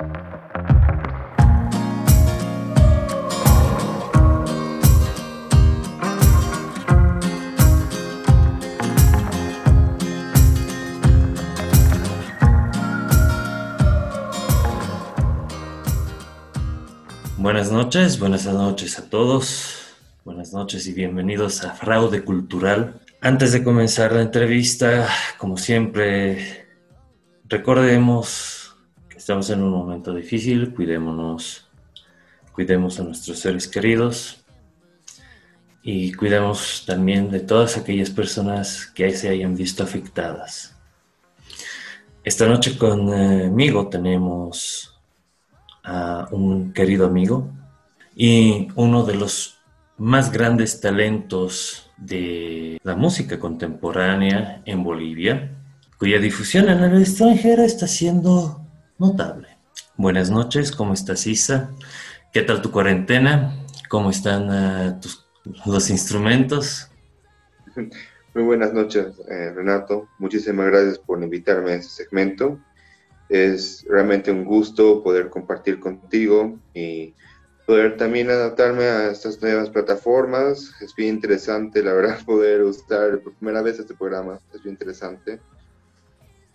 Buenas noches, buenas noches a todos. Buenas noches y bienvenidos a Fraude Cultural. Antes de comenzar la entrevista, como siempre, recordemos estamos en un momento difícil, cuidémonos, cuidemos a nuestros seres queridos y cuidemos también de todas aquellas personas que se hayan visto afectadas. Esta noche conmigo tenemos a un querido amigo y uno de los más grandes talentos de la música contemporánea en Bolivia, cuya difusión en el extranjero está siendo notable. Buenas noches, ¿cómo estás Isa? ¿Qué tal tu cuarentena? ¿Cómo están eh, los instrumentos? Muy buenas noches, eh, Renato. Muchísimas gracias por invitarme a este segmento. Es realmente un gusto poder compartir contigo y poder también adaptarme a estas nuevas plataformas. Es bien interesante, la verdad, poder usar por primera vez este programa. Es bien interesante.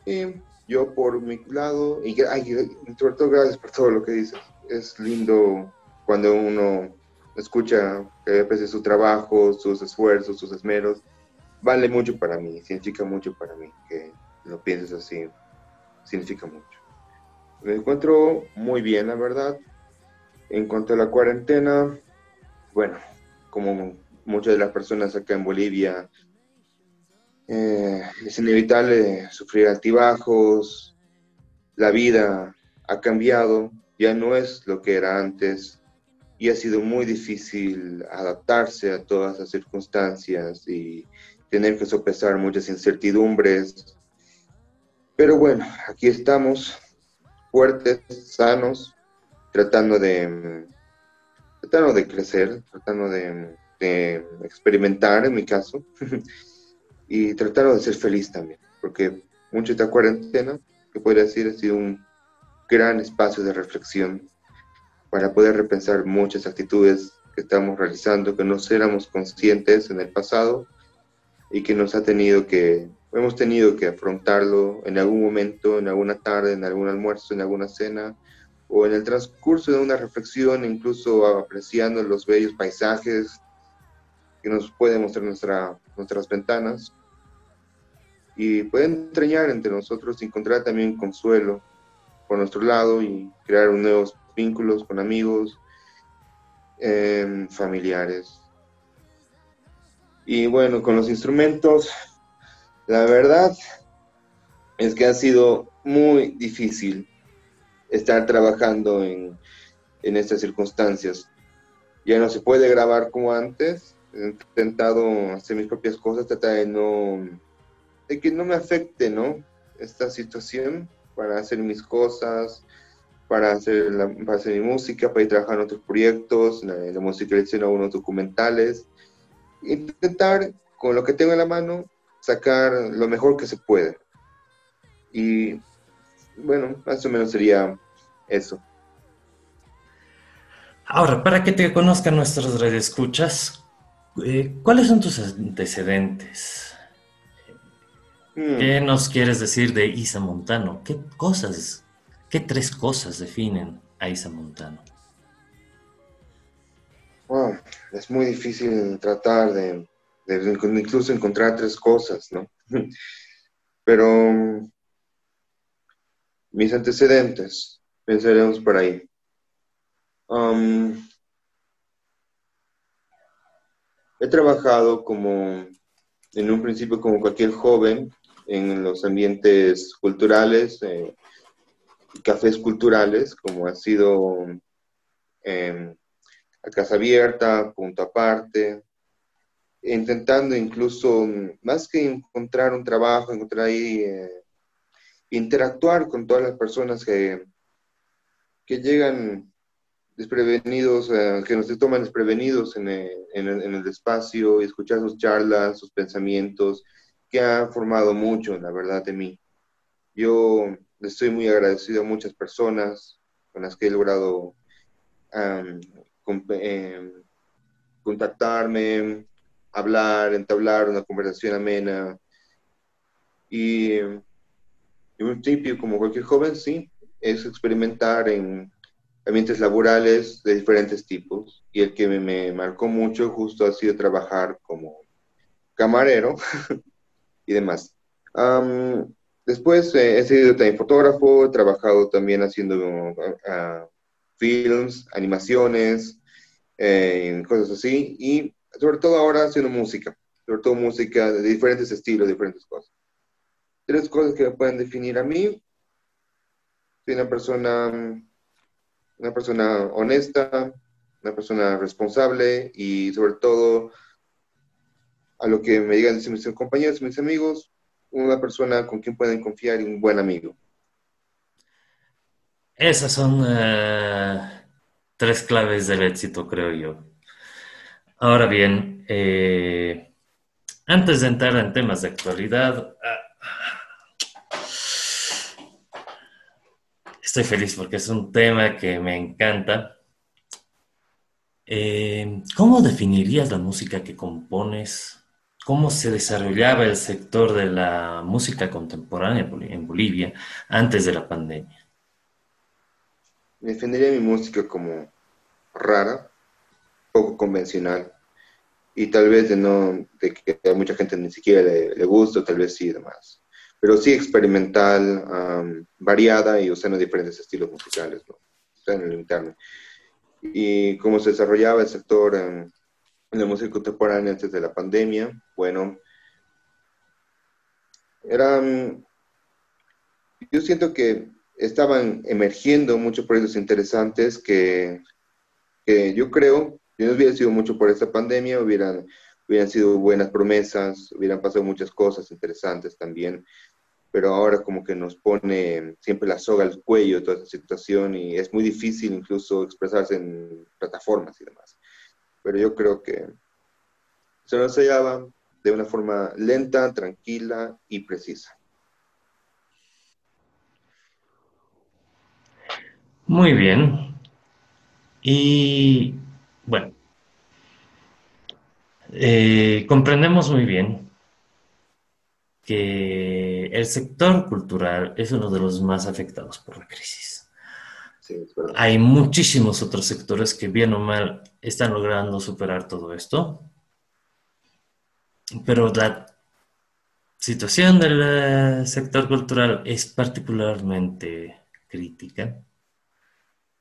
Y yo por mi lado, y sobre todo gracias por todo lo que dices. Es lindo cuando uno escucha que aprecia su trabajo, sus esfuerzos, sus esmeros. Vale mucho para mí, significa mucho para mí que lo pienses así significa mucho. Me encuentro muy bien, la verdad. En cuanto a la cuarentena, bueno, como muchas de las personas acá en Bolivia, eh, es inevitable sufrir altibajos, la vida ha cambiado, ya no es lo que era antes y ha sido muy difícil adaptarse a todas las circunstancias y tener que sopesar muchas incertidumbres. Pero bueno, aquí estamos, fuertes, sanos, tratando de, tratando de crecer, tratando de, experimentar en mi caso, y tratando de ser feliz también, porque mucho esta cuarentena, que podría decir, ha sido un gran espacio de reflexión para poder repensar muchas actitudes que estamos realizando, que no éramos conscientes en el pasado y que nos ha tenido que hemos tenido que afrontarlo en algún momento, en alguna tarde, en algún almuerzo, en alguna cena, o en el transcurso de una reflexión, incluso apreciando los bellos paisajes que nos pueden mostrar nuestra, nuestras ventanas. Y pueden entrañar entre nosotros, encontrar también consuelo por nuestro lado y crear nuevos vínculos con amigos, eh, familiares. Y bueno, con los instrumentos, la verdad es que ha sido muy difícil estar trabajando en, estas circunstancias. Ya no se puede grabar como antes. He intentado hacer mis propias cosas, tratar de no de que no me afecte, ¿no? Esta situación para hacer mis cosas, para hacer, para hacer mi música, para ir trabajando en otros proyectos, la, la musicalización de algunos documentales. Intentar, con lo que tengo en la mano, sacar lo mejor que se puede. Y bueno, más o menos sería eso. Ahora, para que te conozcan nuestros escuchas eh, ¿cuáles son tus antecedentes? Hmm. ¿Qué nos quieres decir de Isa Montano? ¿Qué cosas, qué tres cosas definen a Isa Montano? es muy difícil tratar de incluso encontrar tres cosas, ¿no? Pero mis antecedentes, pensaremos por ahí. Um, he trabajado como, en un principio como cualquier joven, en los ambientes culturales, eh, cafés culturales, como ha sido eh, la Casa Abierta, Punto Aparte, intentando incluso, más que encontrar un trabajo, encontrar ahí, eh, interactuar con todas las personas que, que llegan desprevenidos, eh, que nos toman desprevenidos en el, en, el, en espacio, escuchar sus charlas, sus pensamientos, que ha formado mucho, la verdad, de mí. Yo estoy muy agradecido a muchas personas con las que he logrado em, contactarme, hablar, entablar una conversación amena. Y, un principio, como cualquier joven, sí, es experimentar en ambientes laborales de diferentes tipos. Y el que me, marcó mucho justo ha sido trabajar como camarero y demás. después eh, he sido también fotógrafo, he trabajado también haciendo uh, films, animaciones, eh, cosas así. Y sobre todo ahora haciendo música, sobre todo música de diferentes estilos, diferentes cosas. Tres cosas que me pueden definir a mí. Soy una persona, una persona honesta, una persona responsable y sobre todo a lo que me digan mis compañeros, mis amigos, una persona con quien pueden confiar y un buen amigo. Esas son eh, tres claves del éxito, creo yo. Ahora bien, eh, antes de entrar en temas de actualidad, ah, estoy feliz porque es un tema que me encanta. Eh, ¿Cómo definirías la música que compones? ¿Cómo se desarrollaba el sector de la música contemporánea en Bolivia antes de la pandemia? Definiría mi música como rara, poco convencional y tal vez de no de que a mucha gente ni siquiera le, le gusta, tal vez sí demás. Pero sí experimental, variada y usando diferentes estilos musicales, ¿no? en el interno. Y cómo se desarrollaba el sector en, la música contemporánea antes de la pandemia, bueno, eran, yo siento que estaban emergiendo muchos proyectos interesantes que que yo creo, si no hubiera sido mucho por esta pandemia, hubieran, hubieran sido buenas promesas, hubieran pasado muchas cosas interesantes también, pero ahora como que nos pone siempre la soga al cuello toda esta situación y es muy difícil incluso expresarse en plataformas y demás. Pero yo creo que se nos hallaba de una forma lenta, tranquila y precisa. Muy bien. Y bueno, eh, comprendemos muy bien que el sector cultural es uno de los más afectados por la crisis. Hay muchísimos otros sectores que bien o mal están logrando superar todo esto, pero la situación del eh, sector cultural es particularmente crítica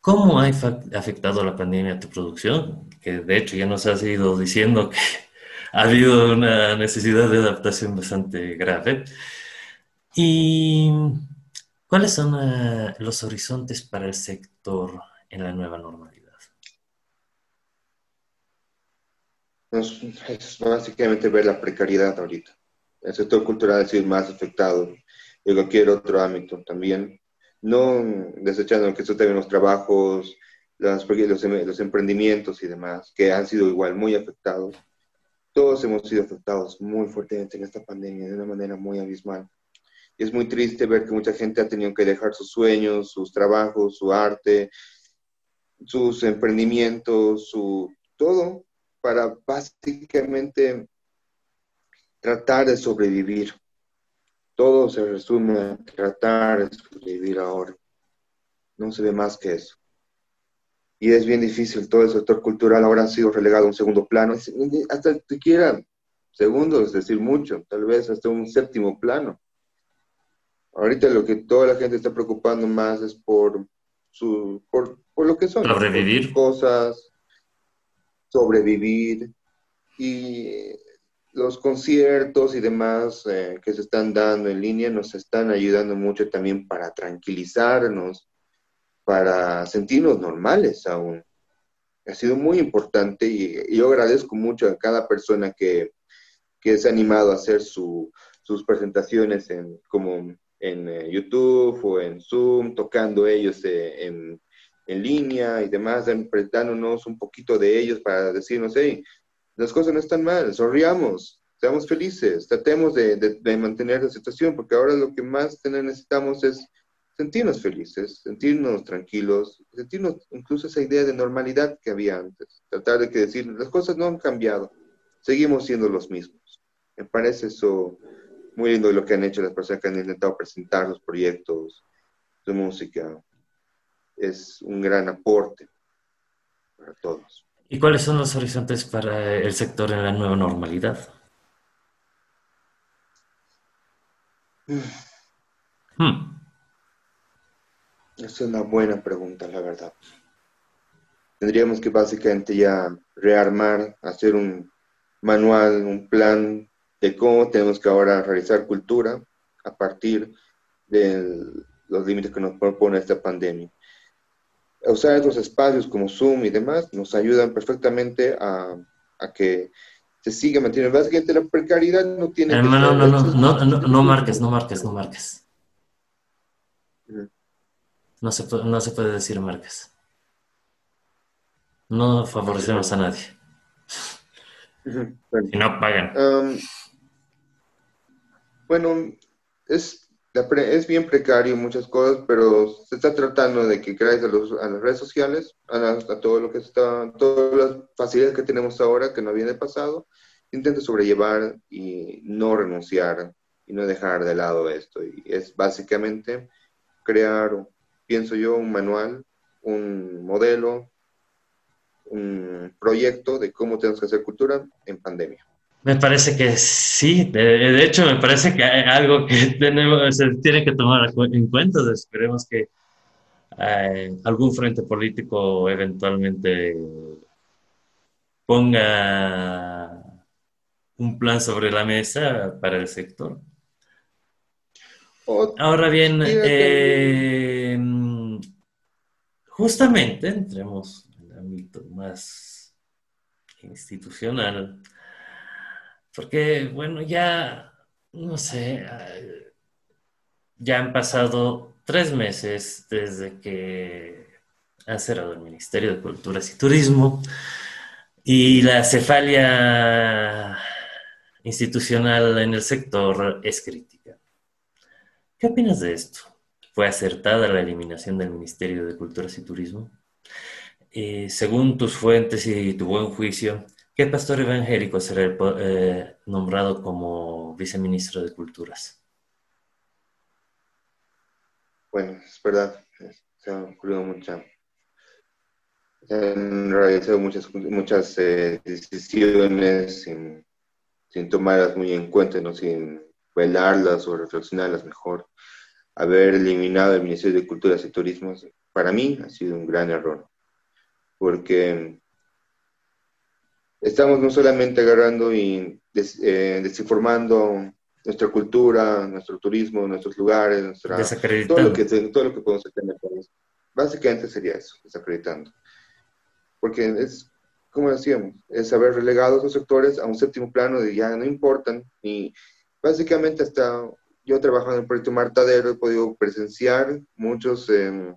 ¿Cómo ha afectado la pandemia a tu producción? Que de hecho ya nos has ido diciendo que ha habido una necesidad de adaptación bastante grave. ¿Y cuáles son eh, los horizontes para el sector en la nueva normalidad? Es, básicamente ver la precariedad ahorita. El sector cultural ha sido más afectado de cualquier otro ámbito también no desechando que esto también los trabajos, los, los emprendimientos y demás, que han sido igual muy afectados. Todos hemos sido afectados muy fuertemente en esta pandemia de una manera muy abismal. Es muy triste ver que mucha gente ha tenido que dejar sus sueños, sus trabajos, su arte, sus emprendimientos, su todo, para básicamente tratar de sobrevivir todo se resume a tratar de sobrevivir ahora. No se ve más que eso. Y es bien difícil, todo el sector cultural ahora ha sido relegado a un segundo plano, hasta siquiera segundo, es decir, mucho, tal vez hasta un séptimo plano. Ahorita lo que toda la gente está preocupando más es por, su, por, lo que son. Sobrevivir. Cosas, sobrevivir. Y los conciertos y demás eh, que se están dando en línea nos están ayudando mucho también para tranquilizarnos, para sentirnos normales aún. Ha sido muy importante y, yo agradezco mucho a cada persona que, que se ha animado a hacer sus presentaciones en, como en eh, YouTube o en Zoom, tocando ellos eh, en, en, línea y demás, dándonos un poquito de ellos para decirnos, hey, las cosas no están mal, sonriamos, seamos felices, tratemos de, mantener la situación, porque ahora lo que más necesitamos es sentirnos felices, sentirnos tranquilos, sentirnos incluso esa idea de normalidad que había antes. Tratar de que decir, las cosas no han cambiado, seguimos siendo los mismos. Me parece eso muy lindo lo que han hecho las personas que han intentado presentar los proyectos de música. Es un gran aporte para todos. ¿Y cuáles son los horizontes para el sector en la nueva normalidad? Hmm. Es una buena pregunta, la verdad. Tendríamos que básicamente ya rearmar, hacer un manual, un plan de cómo tenemos que ahora realizar cultura a partir de los límites que nos propone esta pandemia. Usar estos espacios como Zoom y demás nos ayudan perfectamente a, que se siga manteniendo. Básicamente la precariedad no tiene... no, no, no, no, no, no marques, no marques, no marques. No se, puede, no se puede decir marcas. No favorecemos a nadie. Y no pagan. Um, bueno, es, es bien precario muchas cosas, pero se está tratando de que gracias a, las redes sociales, a, todo lo que está, todas las facilidades que tenemos ahora, que no había de pasado, intente sobrellevar y no renunciar y no dejar de lado esto. Y es básicamente crear pienso yo, un manual, un modelo, un proyecto de cómo tenemos que hacer cultura en pandemia. Me parece que sí, de, hecho me parece que hay algo que tenemos, se tiene que tomar en cuenta, esperemos que eh, algún frente político eventualmente ponga un plan sobre la mesa para el sector. Ahora bien, eh, justamente entremos en el ámbito más institucional, porque, bueno, ya, no sé, ya han pasado tres meses desde que ha cerrado el Ministerio de Culturas y Turismo y la cefalia institucional en el sector es crítica. ¿Qué opinas de esto? ¿Fue acertada la eliminación del Ministerio de Culturas y Turismo? Eh, según tus fuentes y tu buen juicio, ¿qué pastor evangélico será eh, nombrado como viceministro de Culturas? Bueno, es verdad, se han ocurrido muchas, se han realizado muchas, muchas eh, decisiones sin, sin tomarlas muy en cuenta, ¿no? sin velarlas o reflexionarlas mejor. Haber eliminado el Ministerio de Culturas y Turismo, para mí ha sido un gran error, porque estamos no solamente agarrando y eh, desinformando nuestra cultura, nuestro turismo, nuestros lugares, nuestra, todo, lo que, todo lo que podemos hacer en el país. Básicamente sería eso, desacreditando. Porque es, como decíamos, es haber relegado a esos sectores a un séptimo plano de ya no importan, y Básicamente hasta yo trabajando en el proyecto Martadero he podido presenciar muchos, em,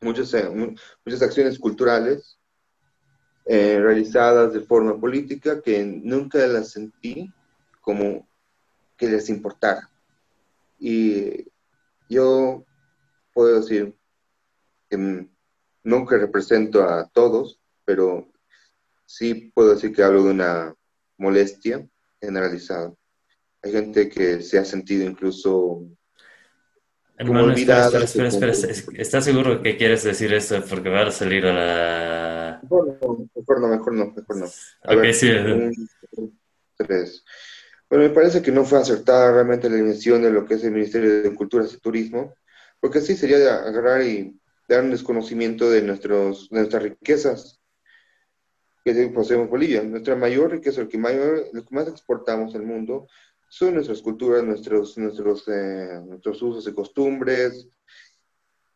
muchos, eh, muchas acciones culturales eh, realizadas de forma política que nunca las sentí como que les importara. Y yo puedo decir que nunca represento a todos, pero sí puedo decir que hablo de una molestia generalizada. Hay gente que se ha sentido incluso Hermano, espera, espera, espera, ¿Estás seguro que quieres decir esto? Porque va a salir a la... Mejor no, mejor no, mejor no. Mejor no. A ver, sí. tres. Bueno, me parece que no fue acertada realmente la emisión de lo que es el Ministerio de Culturas y Turismo, porque así sería de agarrar y dar un desconocimiento de, nuestros, de nuestras riquezas que poseemos Bolivia. Nuestra mayor riqueza, lo que, mayor, lo que más exportamos al mundo, son nuestras culturas, nuestros, nuestros, eh, nuestros usos y costumbres,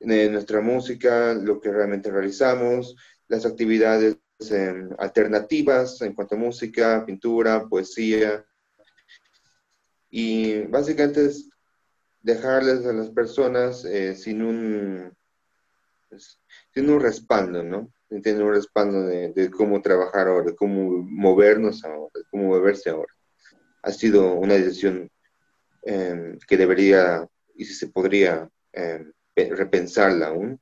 nuestra música, lo que realmente realizamos, las actividades em, alternativas en cuanto a música, pintura, poesía. Y básicamente es dejarles a las personas eh, sin, un, pues, sin un respaldo, ¿no? Sin un respaldo de, cómo trabajar ahora, cómo movernos ahora, cómo moverse ahora ha sido una decisión em, que debería y si se podría em, repensarla aún,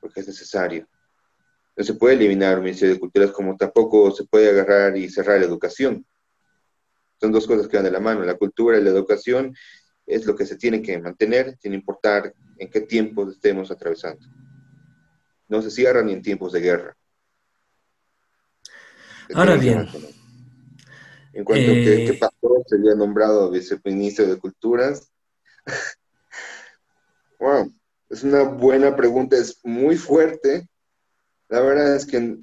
porque es necesario. No se puede eliminar el Ministerio de Culturas como tampoco se puede agarrar y cerrar la educación. Son dos cosas que van de la mano. La cultura y la educación es lo que se tiene que mantener, sin importar en qué tiempos estemos atravesando. No se cierran ni en tiempos de guerra. Ahora bien. En cuanto a que, qué pasó, sería nombrado viceministro de Culturas. wow, es una buena pregunta, es muy fuerte. La verdad es que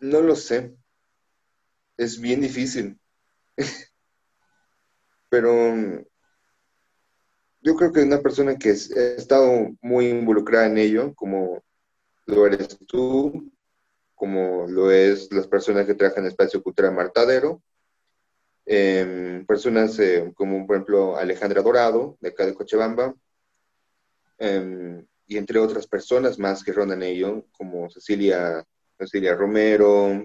no lo sé. Es bien difícil. Pero yo creo que una persona que ha estado muy involucrada en ello, como lo eres tú, como lo es las personas que trabajan en Espacio Cultural Martadero, em, personas eh, como por ejemplo Alejandra Dorado, de acá de Cochabamba, em, y entre otras personas más que rondan ello, como Cecilia, Cecilia Romero,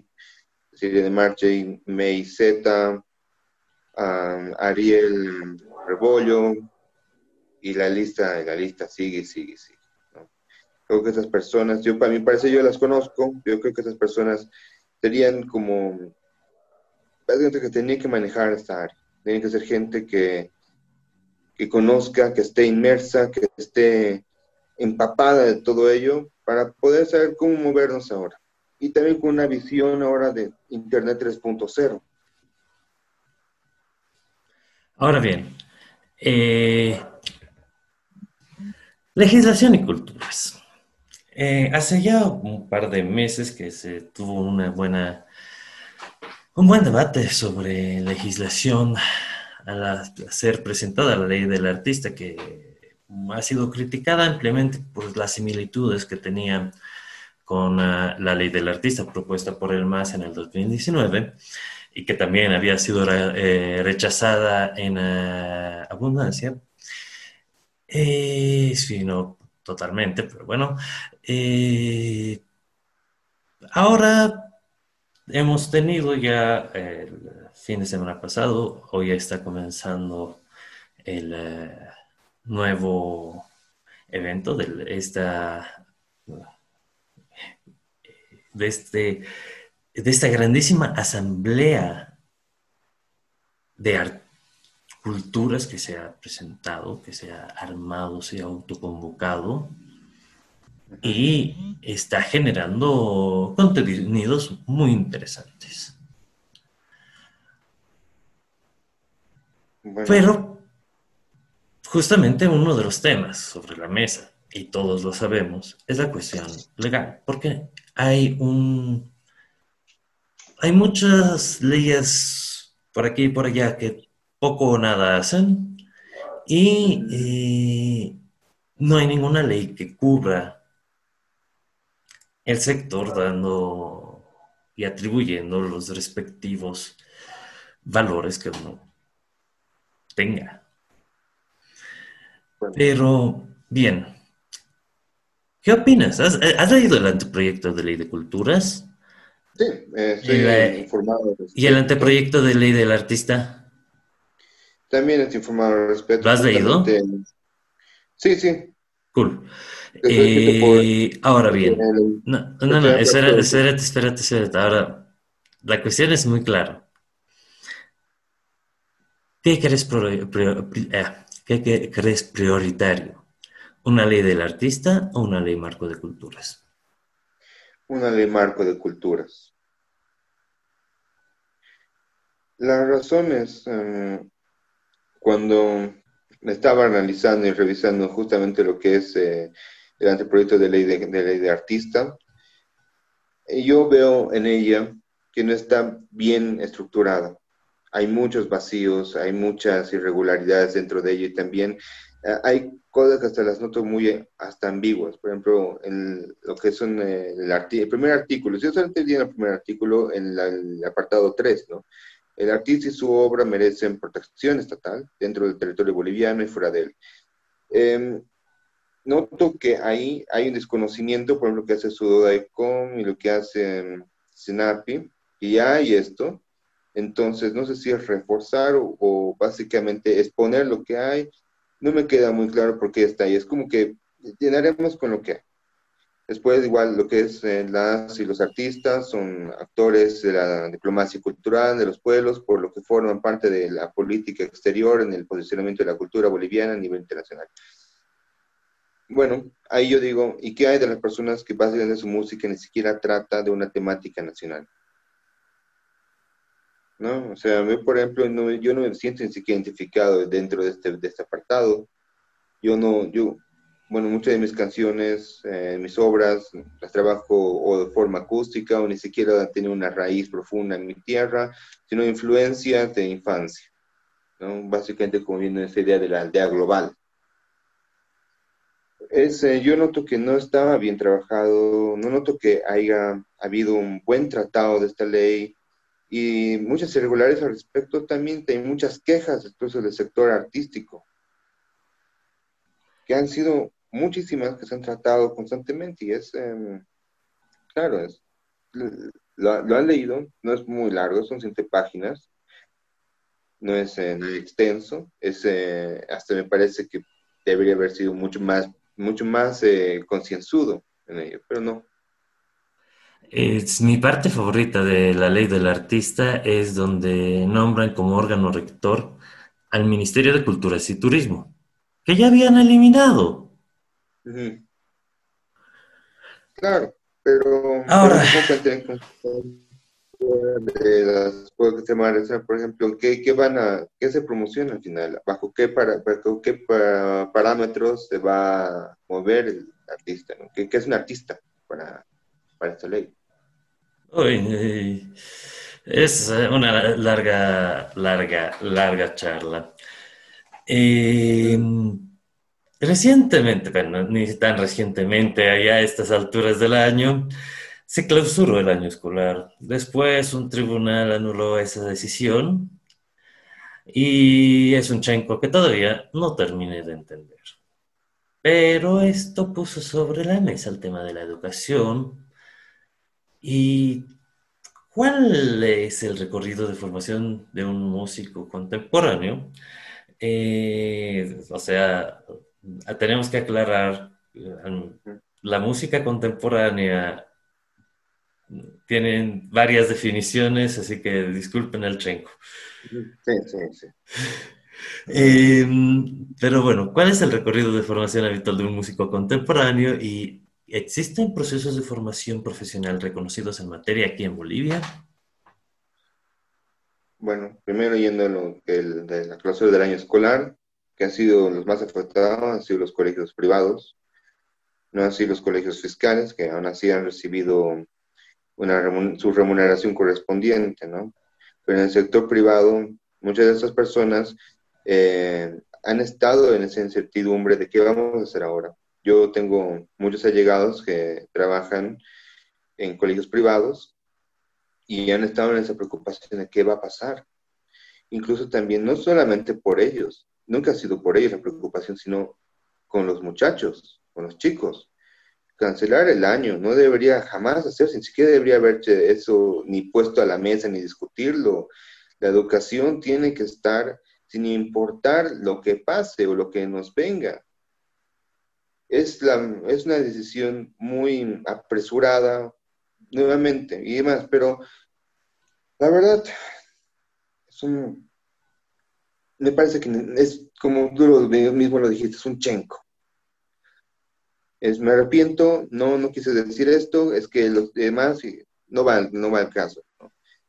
Cecilia de Marche, May Zeta, Ariel Rebollo, y la lista, la lista sigue, sigue, sigue. Creo que esas personas, yo para mí parece yo las conozco, yo creo que esas personas serían como, gente que tenían que manejar esta área, tienen que ser gente que, que conozca, que esté inmersa, que esté empapada de todo ello para poder saber cómo movernos ahora. Y también con una visión ahora de Internet 3.0. Ahora bien, eh, legislación y culturas. Eh, hace ya un par de meses que se tuvo una buena, un buen debate sobre legislación al ser presentada la ley del artista que ha sido criticada ampliamente por las similitudes que tenía con ah, la ley del artista propuesta por el MAS en el 2019 y que también había sido eh, rechazada en ah, abundancia. Eh, no totalmente, pero bueno. Eh, ahora hemos tenido ya el fin de semana pasado, hoy está comenzando el eh, nuevo evento de esta de este de esta grandísima asamblea de culturas que se ha presentado, que se ha armado, se ha autoconvocado y está generando contenidos muy interesantes. Pero justamente uno de los temas sobre la mesa, y todos lo sabemos, es la cuestión legal, porque hay un hay muchas leyes por aquí y por allá que poco o nada hacen y eh, no hay ninguna ley que cubra el sector dando y atribuyendo los respectivos valores que uno tenga. Pero, bien, ¿qué opinas? ¿Has, ¿Has, leído el anteproyecto de ley de culturas? Sí, estoy informado. ¿Y el anteproyecto de ley del artista? También estoy informado al respecto. ¿Lo has leído? Sí, sí. Cool. Eh, ahora bien, no, no, no, espérate, espérate, espérate, espérate. Ahora, la cuestión es muy clara. ¿Qué crees, eh, ¿Qué crees prioritario? ¿Una ley del artista o una ley marco de culturas? una ley marco de culturas. Las razones, em, cuando estaba analizando y revisando justamente lo que es eh, el anteproyecto de ley de, ley de artista, eh, yo veo en ella que no está bien estructurada. Hay muchos vacíos, hay muchas irregularidades dentro de ella y también eh, hay cosas que hasta las noto muy hasta ambiguas. Por ejemplo, en lo que son eh, el, el, primer artículo, si yo solamente en el primer artículo, en el apartado 3, ¿no? El artista y su obra merecen protección estatal dentro del territorio boliviano y fuera de él. Em, noto que ahí hay un desconocimiento, por lo que hace Sudodaicom y lo que hace Senapi, y ya hay esto. Entonces, no sé si es reforzar o, o básicamente exponer lo que hay no me queda muy claro por qué está ahí. Es como que llenaremos con lo que hay. Después, igual, lo que es eh, las y los artistas son actores de la diplomacia cultural de los pueblos, por lo que forman parte de la política exterior en el posicionamiento de la cultura boliviana a nivel internacional. Bueno, ahí yo digo, ¿y qué hay de las personas que básicamente su música ni siquiera trata de una temática nacional? ¿No? O sea, a mí, por ejemplo, yo no me siento ni siquiera identificado dentro de este, de este apartado. Yo no, yo, bueno, muchas de mis canciones, eh, mis obras, las trabajo o de forma acústica o ni siquiera tienen una raíz profunda en mi tierra, sino influencias de infancia. Básicamente como viene esa idea de la aldea global. Es, eh, yo noto que no estaba bien trabajado, no noto que haya habido un buen tratado de esta ley y muchas irregularidades al respecto. También, hay muchas quejas incluso del sector artístico que han sido muchísimas que se han tratado constantemente y es, em, claro, es, lo, han leído, no es muy largo, son siete páginas, no es eh, extenso, es, eh, hasta me parece que debería haber sido mucho más, mucho más eh, concienzudo en ello, pero no. Es, mi parte favorita de la ley del artista es donde nombran como órgano rector al Ministerio de Culturas y Turismo, que ya habían eliminado. Claro, pero ahora de las por ejemplo, ¿qué, ¿qué, van a, qué se promociona al final? ¿Bajo qué, para, bajo qué parámetros se va a mover el artista? ¿Qué, ¿Qué, es un artista para, para esta ley? es una larga, larga, larga charla. Eh, Recientemente, bueno, ni tan recientemente, allá a estas alturas del año, se clausuró el año escolar. Después un tribunal anuló esa decisión y es un chenco que todavía no terminé de entender. Pero esto puso sobre la mesa el tema de la educación y cuál es el recorrido de formación de un músico contemporáneo. Eh, o sea, tenemos que aclarar, la música contemporánea tiene varias definiciones, así que disculpen el chenco. Sí, sí, sí. Em, pero bueno, ¿cuál es el recorrido de formación habitual de un músico contemporáneo y existen procesos de formación profesional reconocidos en materia aquí en Bolivia? Bueno, primero yendo a lo que de la clausura del año escolar, que han sido los más afectados han sido los colegios privados, no así los colegios fiscales, que aún así han recibido una, su remuneración correspondiente, ¿no? Pero en el sector privado, muchas de esas personas eh, han estado en esa incertidumbre de qué vamos a hacer ahora. Yo tengo muchos allegados que trabajan en colegios privados y han estado en esa preocupación de qué va a pasar. Incluso también, no solamente por ellos, nunca ha sido por ellos la preocupación, sino con los muchachos, con los chicos. Cancelar el año no debería jamás hacerse, ni siquiera debería haberse eso ni puesto a la mesa ni discutirlo. La educación tiene que estar sin importar lo que pase o lo que nos venga. Es, la, es una decisión muy apresurada, nuevamente, y demás, pero la verdad, es un, me parece que es como tú mismo lo dijiste, es un chenco. Es, me arrepiento, no, no quise decir esto, es que los demás no va, no va al caso.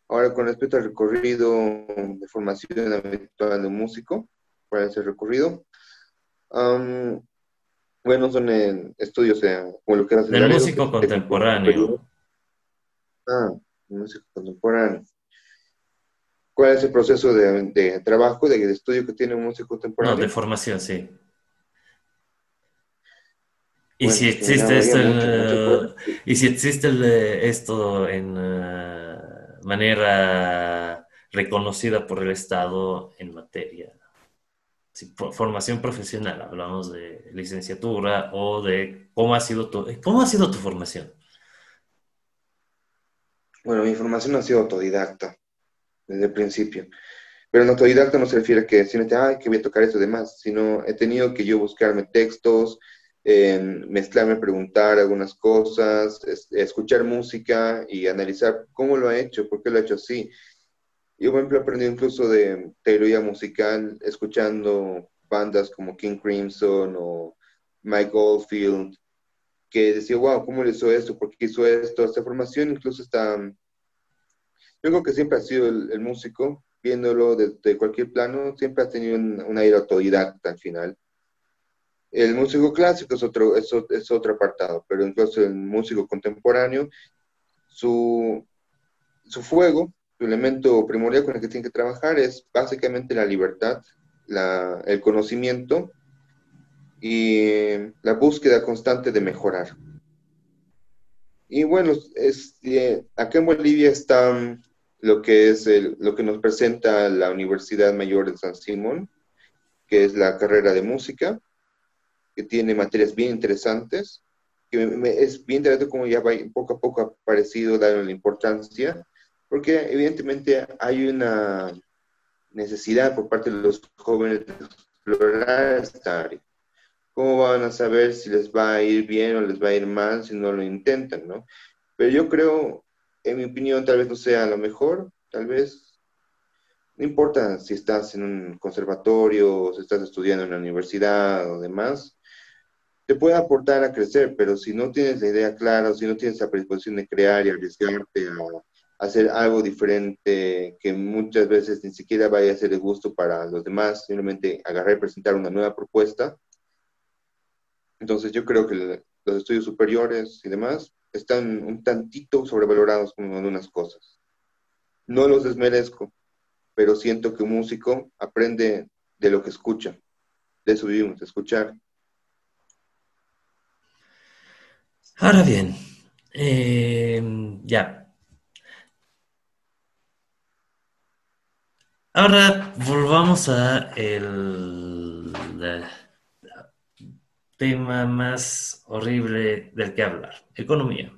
Ahora, con respecto al recorrido de formación habitual de un músico, ¿cuál es el recorrido? bueno, son estudios como lo que era el músico contemporáneo. Ah, músico contemporáneo. ¿Cuál es el proceso de, trabajo, de, estudio que tiene un músico contemporáneo? No, de formación, sí. Y si existe esto, y si existe esto en eh, manera reconocida por el Estado en materia formación profesional, hablamos de licenciatura o de cómo ha sido tu, cómo ha sido tu formación. Bueno, mi formación ha sido autodidacta desde el principio. Pero en autodidacta no se refiere a que si no te, ay, que voy a tocar eso demás, sino he tenido que yo buscarme textos, en mezclarme, preguntar algunas cosas, escuchar música y analizar cómo lo ha hecho, por qué lo ha hecho así. Yo, por ejemplo, aprendí incluso de teoría musical escuchando bandas como King Crimson o Mike Goldfield, que decía, wow, ¿cómo le hizo esto? ¿Por qué hizo esto? Esta formación incluso está... Yo creo que siempre ha sido el, músico, viéndolo desde cualquier plano, siempre ha tenido un, una autodidacta al final. El músico clásico es otro, es, es otro apartado, pero incluso el músico contemporáneo, su, su fuego, su elemento primordial con el que tiene que trabajar es básicamente la libertad, la, el conocimiento y la búsqueda constante de mejorar. Y bueno, este, acá en Bolivia está lo que es lo que nos presenta la Universidad Mayor de San Simón, que es la carrera de música, que tiene materias bien interesantes, que es bien interesante como ya poco a poco ha aparecido, dando la importancia, porque evidentemente hay una necesidad por parte de los jóvenes de explorar esta área. ¿Cómo van a saber si les va a ir bien o les va a ir mal si no lo intentan, no? Pero yo creo, en mi opinión, tal vez no sea lo mejor, tal vez no importa si estás en un conservatorio o si estás estudiando en una universidad o demás, te puede aportar a crecer, pero si no tienes la idea clara o si no tienes la predisposición de crear y arriesgarte a hacer algo diferente que muchas veces ni siquiera vaya a ser de gusto para los demás, simplemente agarrar y presentar una nueva propuesta, entonces yo creo que los estudios superiores y demás están un tantito sobrevalorados con algunas cosas. No los desmerezco, pero siento que un músico aprende de lo que escucha. De eso vivimos, de escuchar. Ahora bien, eh, ya. Ahora volvamos a el, tema más horrible del que hablar, economía.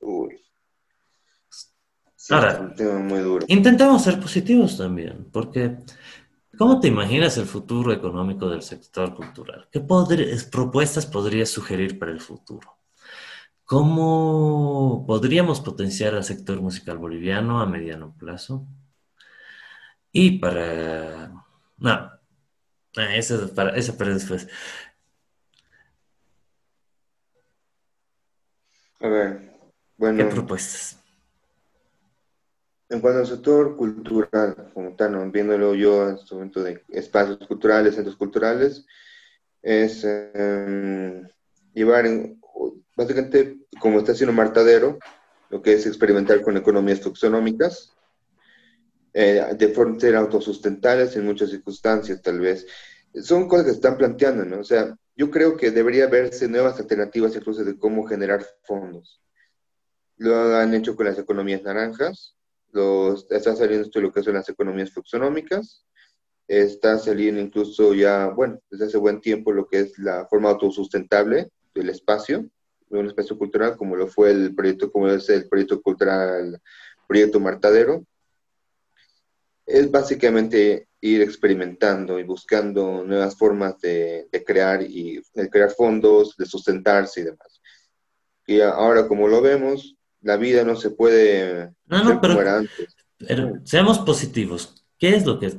Uy. Ahora, un tema muy duro. intentamos ser positivos también, porque ¿cómo te imaginas el futuro económico del sector cultural? ¿Qué propuestas podrías sugerir para el futuro? ¿Cómo podríamos potenciar al sector musical boliviano a mediano plazo? Y para... No, eso, para, eso para después. A ver, bueno. ¿Qué propuestas? En cuanto al sector cultural, como tal, viéndolo yo en este momento de espacios culturales, centros culturales, es em, llevar, básicamente, como está haciendo Martadero, lo que es experimentar con economías taxonómicas, eh, de forma ser autosustentables en muchas circunstancias, tal vez. Son cosas que se están planteando, ¿no? O sea, yo creo que debería verse nuevas alternativas incluso de cómo generar fondos. Lo han hecho con las economías naranjas, los, está saliendo esto de lo que son las economías fluxonómicas, está saliendo incluso ya, bueno, desde hace buen tiempo lo que es la forma autosustentable del espacio, de un espacio cultural, como lo fue el proyecto, como es el proyecto cultural, proyecto Martadero. Es básicamente ir experimentando y buscando nuevas formas de, crear y de crear fondos, de sustentarse y demás. Y ahora, como lo vemos, la vida no se puede no, no, pero, antes. Pero seamos positivos. ¿Qué es lo que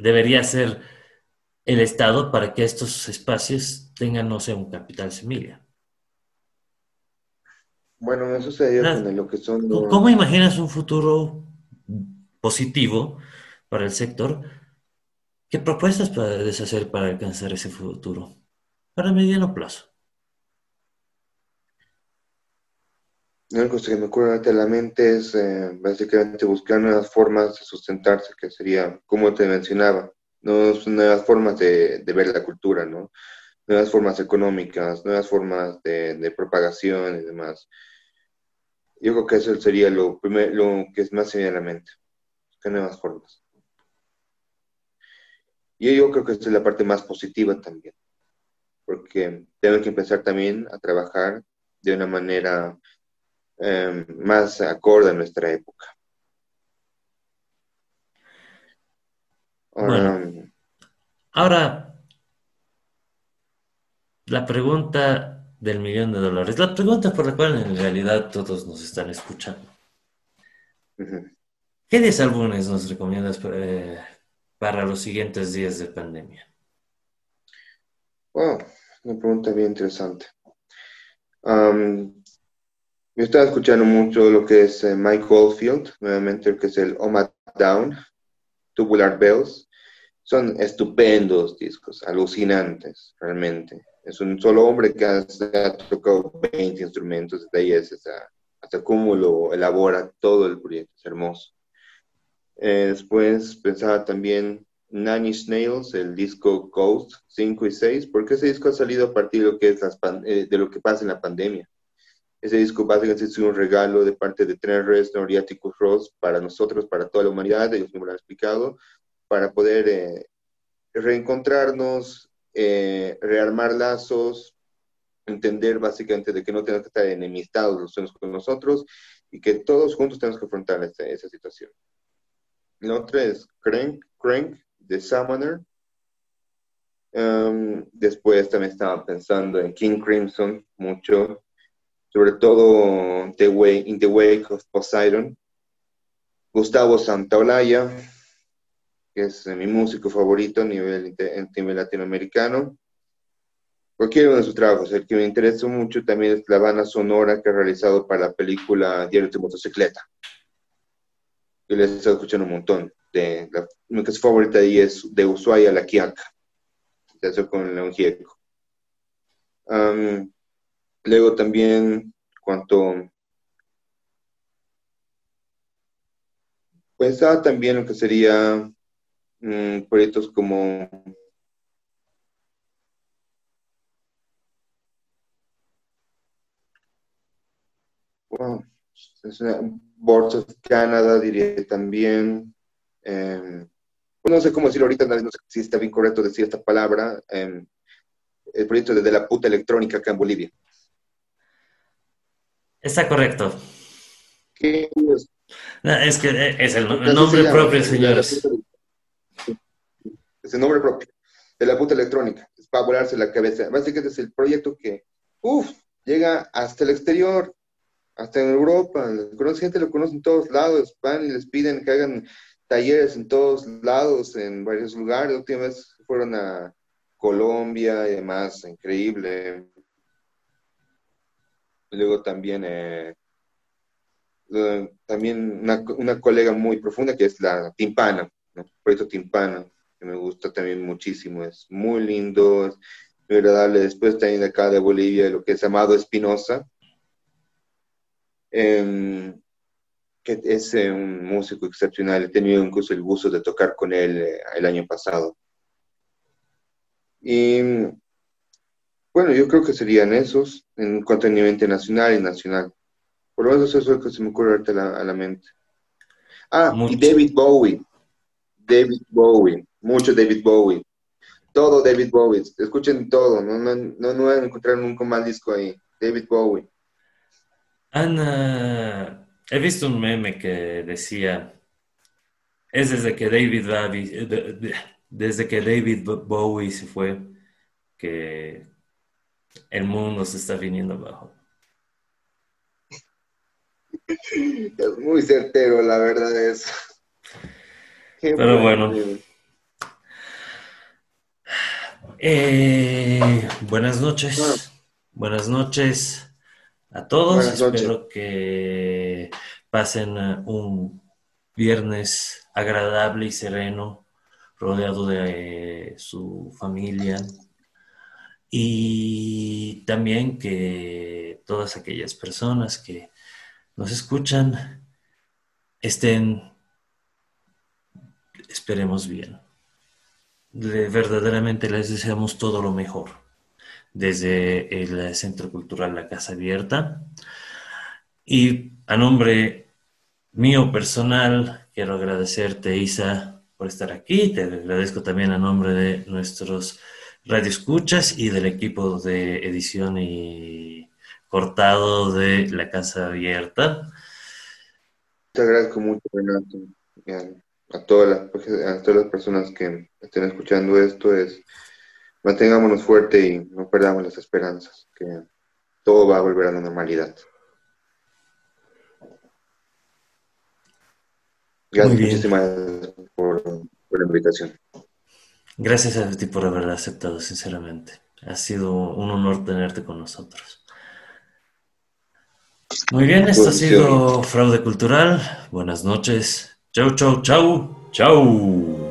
debería hacer el Estado para que estos espacios tengan, no sé, un capital semilla? Bueno, eso se con lo que son... ¿Cómo imaginas un futuro positivo para el sector, ¿qué propuestas puedes hacer para alcanzar ese futuro? Para mediano plazo. Una cosa que me ocurre a la mente es eh, básicamente buscar nuevas formas de sustentarse, que sería, como te mencionaba, nuevas formas de, ver la cultura, ¿no? nuevas formas económicas, nuevas formas de, propagación y demás. Yo creo que eso sería lo, primero, lo que es más sencillamente, buscar nuevas formas. Y yo creo que esta es la parte más positiva también, porque tenemos que empezar también a trabajar de una manera em, más acorde a nuestra época. Ahora, ahora, la pregunta del millón de dólares, la pregunta por la cual en realidad todos nos están escuchando. ¿Qué 10 álbumes nos recomiendas eh, para, los siguientes días de pandemia? Wow, una pregunta bien interesante. Yo estaba escuchando mucho lo que es eh, Mike Oldfield, nuevamente el que es el Oma Down, Tubular Bells. Son estupendos discos, alucinantes, realmente. Es un solo hombre que ha, tocado 20 instrumentos, desde ahí es hasta, hasta cómo lo elabora todo el proyecto, es hermoso. Eh, después pensaba también Nanny Snails, el disco Ghost 5 y 6, porque ese disco ha salido a partir de lo que, es eh, de lo que pasa en la pandemia. Ese disco básicamente es un regalo de parte de Trent Reznor y Atticus Ross para nosotros, para toda la humanidad, ellos me lo han explicado, para poder eh, reencontrarnos, eh, rearmar lazos, entender básicamente de que no tenemos que estar enemistados los unos con nosotros y que todos juntos tenemos que afrontar esa situación. La otra es Crank, Crank de Summoner. Um, después también estaba pensando en King Crimson mucho, sobre todo the way, In the Wake of Poseidon. Gustavo Santaolalla, que es mi músico favorito a nivel, nivel latinoamericano. Cualquiera de sus trabajos, el que me interesa mucho también es la banda sonora que ha realizado para la película Diario de Motocicleta. Yo les he escuchando un montón. De, la, mi canción favorita ahí es de Ushuaia a La Quiaca, se hace con León Gieco. Luego también, cuanto pensaba también lo que sería Mm, proyectos como wow, Boards Canada diría también pues no sé cómo decirlo ahorita, no sé si está bien correcto decir esta palabra, em, el proyecto de, la puta electrónica acá en Bolivia. Está correcto. es? que eh, es el, nombre propio, señores ese nombre propio, de la puta electrónica, es para volarse la cabeza. Básicamente es el proyecto que, uff, llega hasta el exterior, hasta en Europa, la gente lo conoce en todos lados, van y les piden que hagan talleres en todos lados, en varios lugares, la última vez fueron a Colombia y demás, increíble. Luego también, eh, también una, una, colega muy profunda que es la Timpana, el proyecto Timpana, que me gusta también muchísimo. Es muy lindo, es muy agradable. Después también acá de Bolivia, lo que es Amado Espinosa, em, que es eh, un músico excepcional. He tenido incluso el gusto de tocar con él eh, el año pasado. Y bueno, yo creo que serían esos en cuanto a nivel internacional y nacional. Por lo menos eso es lo que se me ocurre ahorita a la, mente. Ah, y David Bowie. David Bowie mucho David Bowie. Todo David Bowie. Escuchen todo. No, no, no, van a encontrar nunca más disco ahí. David Bowie. Ana, he visto un meme que decía, es desde que David, desde que David Bowie se fue, que el mundo se está viniendo abajo. Es muy certero, la verdad es. Pero bueno. Eh, buenas noches. Buenas noches a todos. Espero que pasen un viernes agradable y sereno, rodeado de su familia. Y también que todas aquellas personas que nos escuchan estén, esperemos bien verdaderamente les deseamos todo lo mejor. Desde el Centro Cultural La Casa Abierta. Y a nombre mío personal, quiero agradecerte, Isa, por estar aquí. Te agradezco también a nombre de nuestros radioescuchas y del equipo de edición y cortado de La Casa Abierta. Te agradezco mucho, Renato a todas las, a todas las personas que estén escuchando esto es mantengámonos fuerte y no perdamos las esperanzas, que todo va a volver a la normalidad. Gracias, muchísimas gracias por, por la invitación. Gracias a ti por haberla aceptado, sinceramente. Ha sido un honor tenerte con nosotros. Muy bien, esto ha sido Fraude Cultural. Buenas noches. Chau, chau, chau, chau.